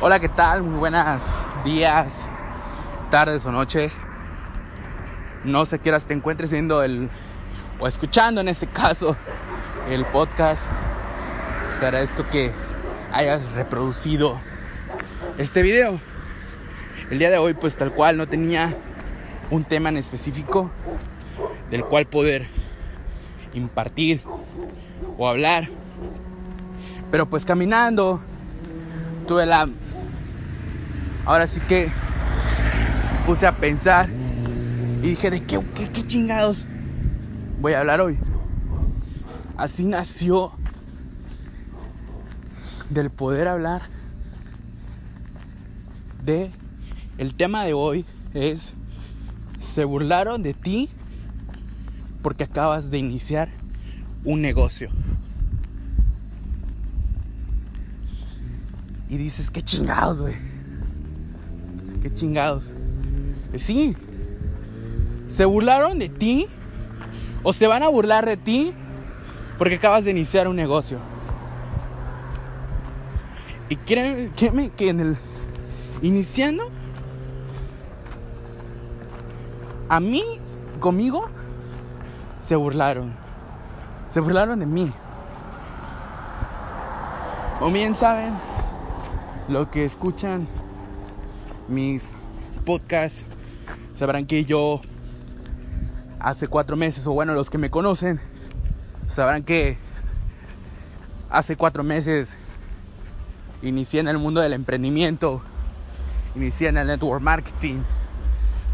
Hola, ¿qué tal? Muy buenas días, tardes o noches. No sé qué horas te encuentres viendo el o escuchando en este caso el podcast. Te agradezco que hayas reproducido este video. El día de hoy pues tal cual no tenía un tema en específico del cual poder impartir o hablar. Pero pues caminando tuve la ahora sí que puse a pensar y dije de qué, qué, chingados voy a hablar hoy. Así nació del poder hablar de el tema de hoy es se burlaron de ti porque acabas de iniciar un negocio. Y dices, qué chingados, güey. Qué chingados. Sí. Se burlaron de ti o se van a burlar de ti porque acabas de iniciar un negocio. Y créeme, créeme que en el iniciando a mí conmigo se burlaron. Se burlaron de mí. O bien saben lo que escuchan mis podcasts sabrán que yo hace cuatro meses, o bueno, los que me conocen, sabrán que hace cuatro meses inicié en el mundo del emprendimiento, inicié en el network marketing,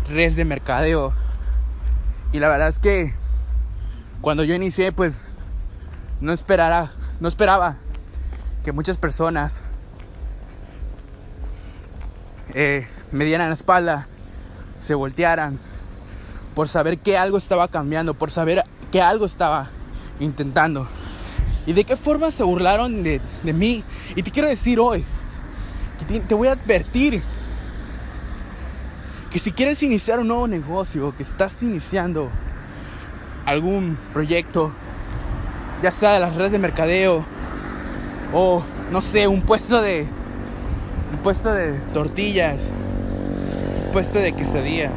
redes de mercadeo. Y la verdad es que cuando yo inicié, pues no esperara, no esperaba que muchas personas eh, me dieran la espalda, se voltearan, por saber que algo estaba cambiando, por saber que algo estaba intentando. ¿Y de qué forma se burlaron de, de mí? Y te quiero decir hoy, que te, voy a advertir que si quieres iniciar un nuevo negocio, que estás iniciando algún proyecto, ya sea de las redes de mercadeo o no sé, un puesto de un puesto de tortillas, un puesto de quesadillas.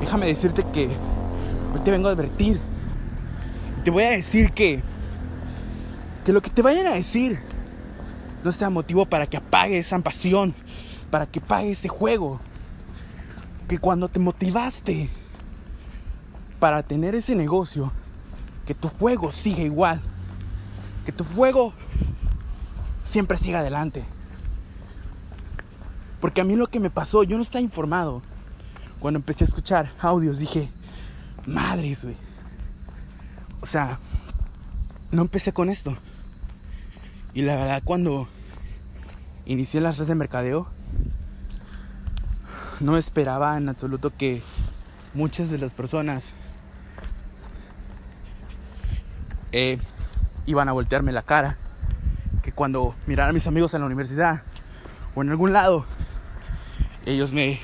Déjame decirte que hoy te vengo a advertir. Te voy a decir que que lo que te vayan a decir no sea motivo para que apagues esa pasión, para que apagues ese juego. Que cuando te motivaste para tener ese negocio, que tu juego siga igual. Que tu juego siempre siga adelante. Porque a mí lo que me pasó, yo no estaba informado. Cuando empecé a escuchar audios dije, madres, güey. O sea, no empecé con esto. Y la verdad, cuando inicié las redes de mercadeo, no esperaba en absoluto que muchas de las personas eh, iban a voltearme la cara. Que cuando mirara a mis amigos en la universidad o en algún lado, ellos me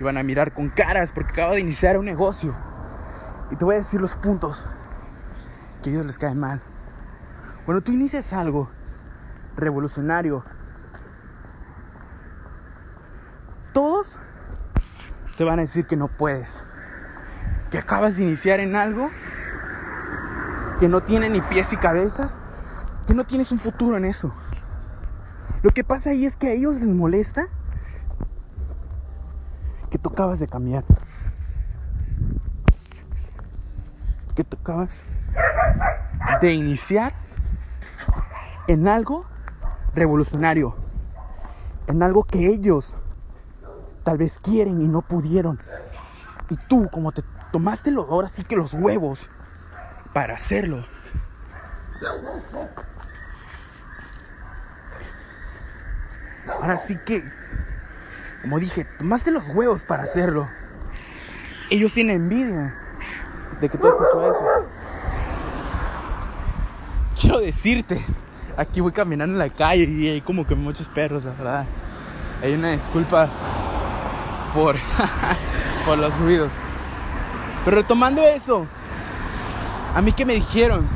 iban a mirar con caras porque acabo de iniciar un negocio. Y te voy a decir los puntos que a ellos les caen mal. Cuando tú inicias algo revolucionario, todos te van a decir que no puedes. Que acabas de iniciar en algo que no tiene ni pies y cabezas, que no tienes un futuro en eso. Lo que pasa ahí es que a ellos les molesta acabas de cambiar. Que tú acabas de iniciar en algo revolucionario. En algo que ellos tal vez quieren y no pudieron. Y tú, como te tomaste los, ahora sí que los huevos para hacerlo. Ahora sí que, como dije, tomaste los huevos para hacerlo. Ellos tienen envidia de que tú has hecho eso. Quiero decirte, aquí voy caminando en la calle y hay como que muchos perros, la verdad. Hay una disculpa por, por los ruidos. Pero retomando eso, a mí que me dijeron,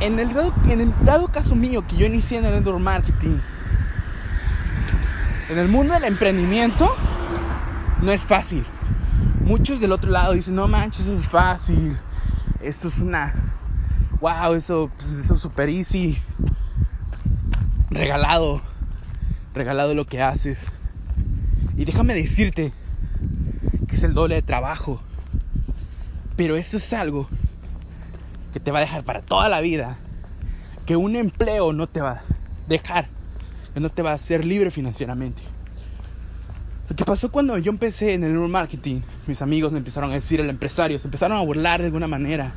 en el, dado, en el dado caso mío que yo inicié en el network marketing, en el mundo del emprendimiento no es fácil. Muchos del otro lado dicen, no manches, eso es fácil. Esto es una... Wow, eso, pues, eso es super easy. Regalado. Regalado lo que haces. Y déjame decirte que es el doble de trabajo. Pero esto es algo que te va a dejar para toda la vida. Que un empleo no te va a dejar. No te va a hacer libre financieramente. Lo que pasó cuando yo empecé en el marketing, mis amigos me empezaron a decir, el empresario, se empezaron a burlar de alguna manera.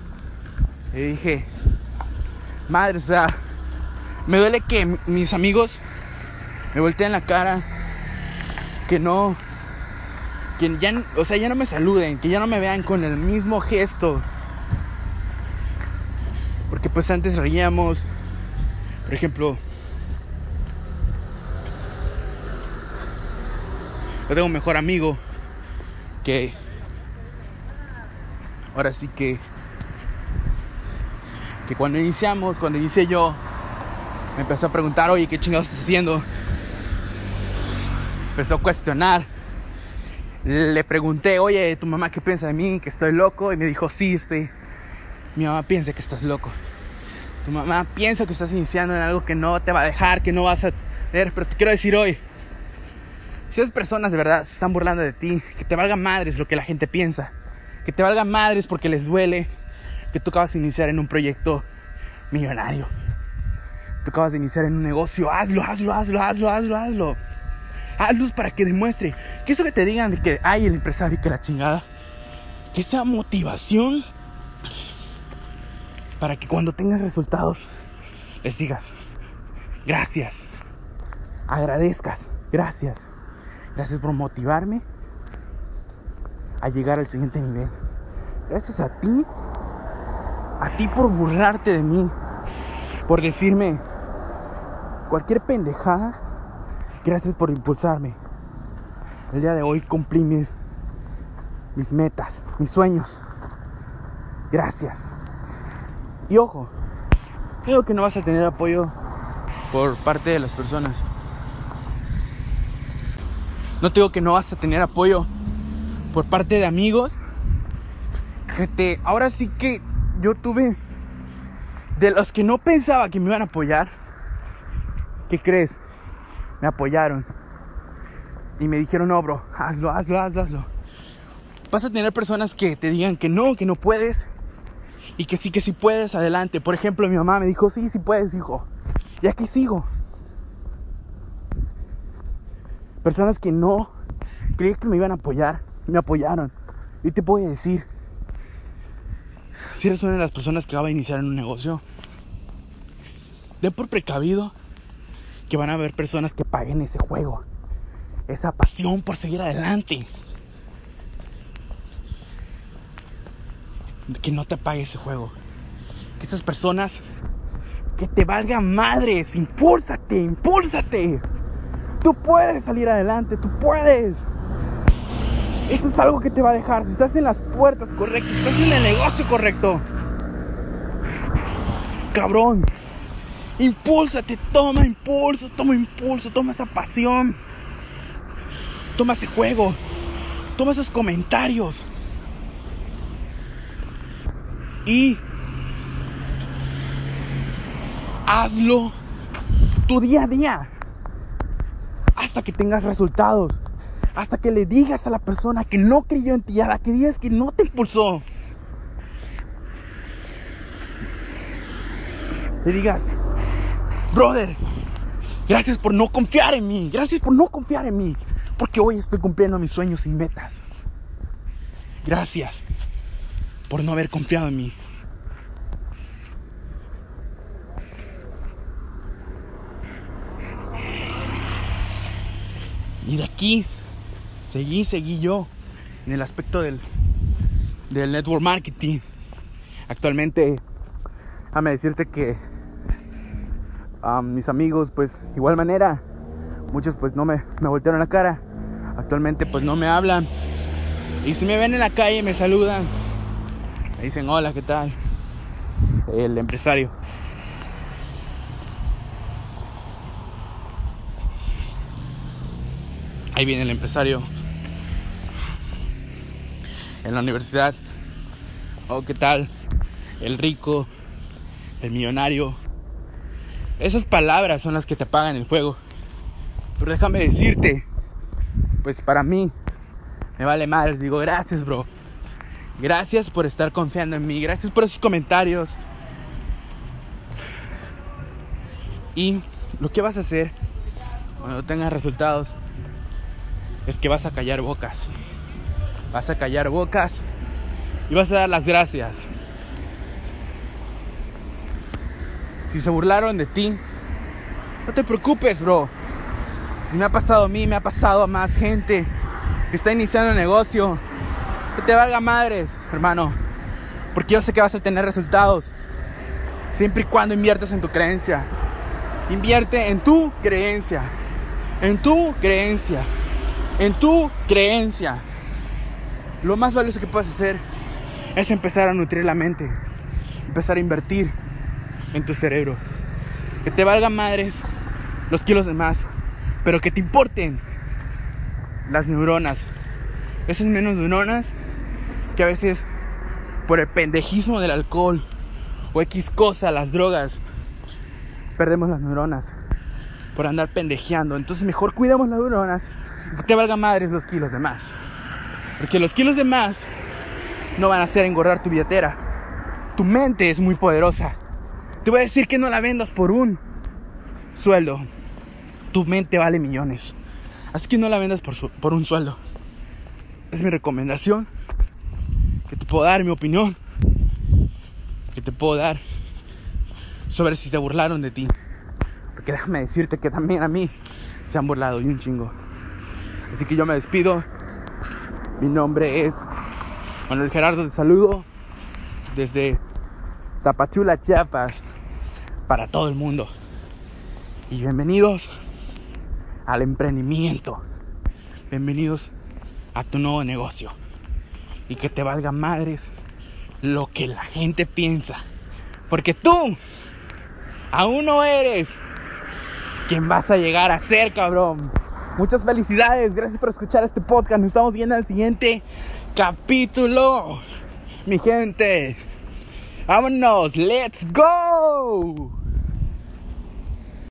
Y dije, madre, o sea, me duele que mis amigos me volteen la cara, que no, que ya, o sea, ya no me saluden, que ya no me vean con el mismo gesto. Porque pues antes reíamos, por ejemplo, Yo tengo un mejor amigo que ahora sí que que cuando iniciamos, cuando inicié yo, me empezó a preguntar, oye, ¿qué chingados estás haciendo? Empezó a cuestionar. Le pregunté, oye, ¿tu mamá qué piensa de mí? ¿Que estoy loco? Y me dijo, sí, sí. Mi mamá piensa que estás loco. Tu mamá piensa que estás iniciando en algo que no te va a dejar, que no vas a tener. Pero te quiero decir hoy, si esas personas de verdad se están burlando de ti, que te valga madres lo que la gente piensa, que te valga madres porque les duele que tú acabas de iniciar en un proyecto millonario, tú acabas de iniciar en un negocio, hazlo, hazlo, hazlo, hazlo, hazlo, hazlo. Hazlo para que demuestre que eso que te digan de que hay el empresario y que la chingada, que esa motivación para que cuando tengas resultados les digas gracias, agradezcas, gracias. Gracias por motivarme a llegar al siguiente nivel. Gracias a ti, a ti por burlarte de mí, por decirme cualquier pendejada. Gracias por impulsarme. El día de hoy cumplí mis, mis metas, mis sueños. Gracias. Y ojo, creo que no vas a tener apoyo por parte de las personas. No te digo que no vas a tener apoyo por parte de amigos. Que te, ahora sí que yo tuve de los que no pensaba que me iban a apoyar. ¿Qué crees? Me apoyaron. Y me dijeron, no, bro, hazlo, hazlo, hazlo, hazlo. Vas a tener personas que te digan que no, que no puedes. Y que sí, que sí puedes, adelante. Por ejemplo, mi mamá me dijo, sí, sí puedes, hijo. Y aquí sigo. Personas que no creí que me iban a apoyar, me apoyaron. Y te puedo decir, si eres una de las personas que va a iniciar en un negocio, de por precavido que van a haber personas que paguen ese juego, esa pasión por seguir adelante. Que no te pague ese juego. Que esas personas que te valgan madres, impúlsate, impúlsate. Tú puedes salir adelante, tú puedes. Esto es algo que te va a dejar. Si estás en las puertas correctas, si estás en el negocio correcto. Cabrón. Impúlsate, toma impulso, toma impulso, toma esa pasión. Toma ese juego. Toma esos comentarios. Y hazlo tu día a día hasta que tengas resultados. Hasta que le digas a la persona que no creyó en ti, a la que digas que no te impulsó. Le digas, brother, gracias por no confiar en mí. Gracias por no confiar en mí. Porque hoy estoy cumpliendo mis sueños y metas. Gracias por no haber confiado en mí. Y de aquí seguí, seguí yo en el aspecto del, del network marketing. Actualmente, déjame decirte que a mis amigos, pues, igual manera, muchos pues no me, me voltearon la cara. Actualmente pues no me hablan. Y si me ven en la calle me saludan. Me dicen, hola, ¿qué tal? El empresario. Ahí viene el empresario en la universidad. Oh, ¿qué tal? El rico, el millonario. Esas palabras son las que te apagan el fuego. Pero déjame decirte, pues para mí me vale más. Digo, gracias, bro. Gracias por estar confiando en mí. Gracias por esos comentarios. Y lo que vas a hacer cuando tengas resultados es que vas a callar bocas. Vas a callar bocas y vas a dar las gracias. Si se burlaron de ti, no te preocupes, bro. Si me ha pasado a mí, me ha pasado a más gente que está iniciando un negocio. Que te valga madres, hermano. Porque yo sé que vas a tener resultados. Siempre y cuando inviertas en tu creencia. Invierte en tu creencia. En tu creencia. En tu creencia. Lo más valioso que puedes hacer es empezar a nutrir la mente. Empezar a invertir en tu cerebro. Que te valga madres los kilos de más. Pero que te importen las neuronas. Esas menos neuronas que a veces por el pendejismo del alcohol o X cosa, las drogas, perdemos las neuronas por andar pendejeando. Entonces mejor cuidemos las neuronas te valga madres los kilos de más. Porque los kilos de más no van a hacer engordar tu billetera. Tu mente es muy poderosa. Te voy a decir que no la vendas por un sueldo. Tu mente vale millones. Así que no la vendas por, por un sueldo. Es mi recomendación. Que te puedo dar mi opinión. Que te puedo dar sobre si se burlaron de ti. Porque déjame decirte que también a mí se han burlado y un chingo. Así que yo me despido. Mi nombre es Manuel Gerardo, te saludo desde Tapachula, Chiapas, para todo el mundo. Y bienvenidos al emprendimiento. Bienvenidos a tu nuevo negocio. Y que te valga madres lo que la gente piensa. Porque tú aún no eres quien vas a llegar a ser, cabrón. Muchas felicidades, gracias por escuchar este podcast. Nos estamos viendo al siguiente capítulo. Mi gente, vámonos, let's go.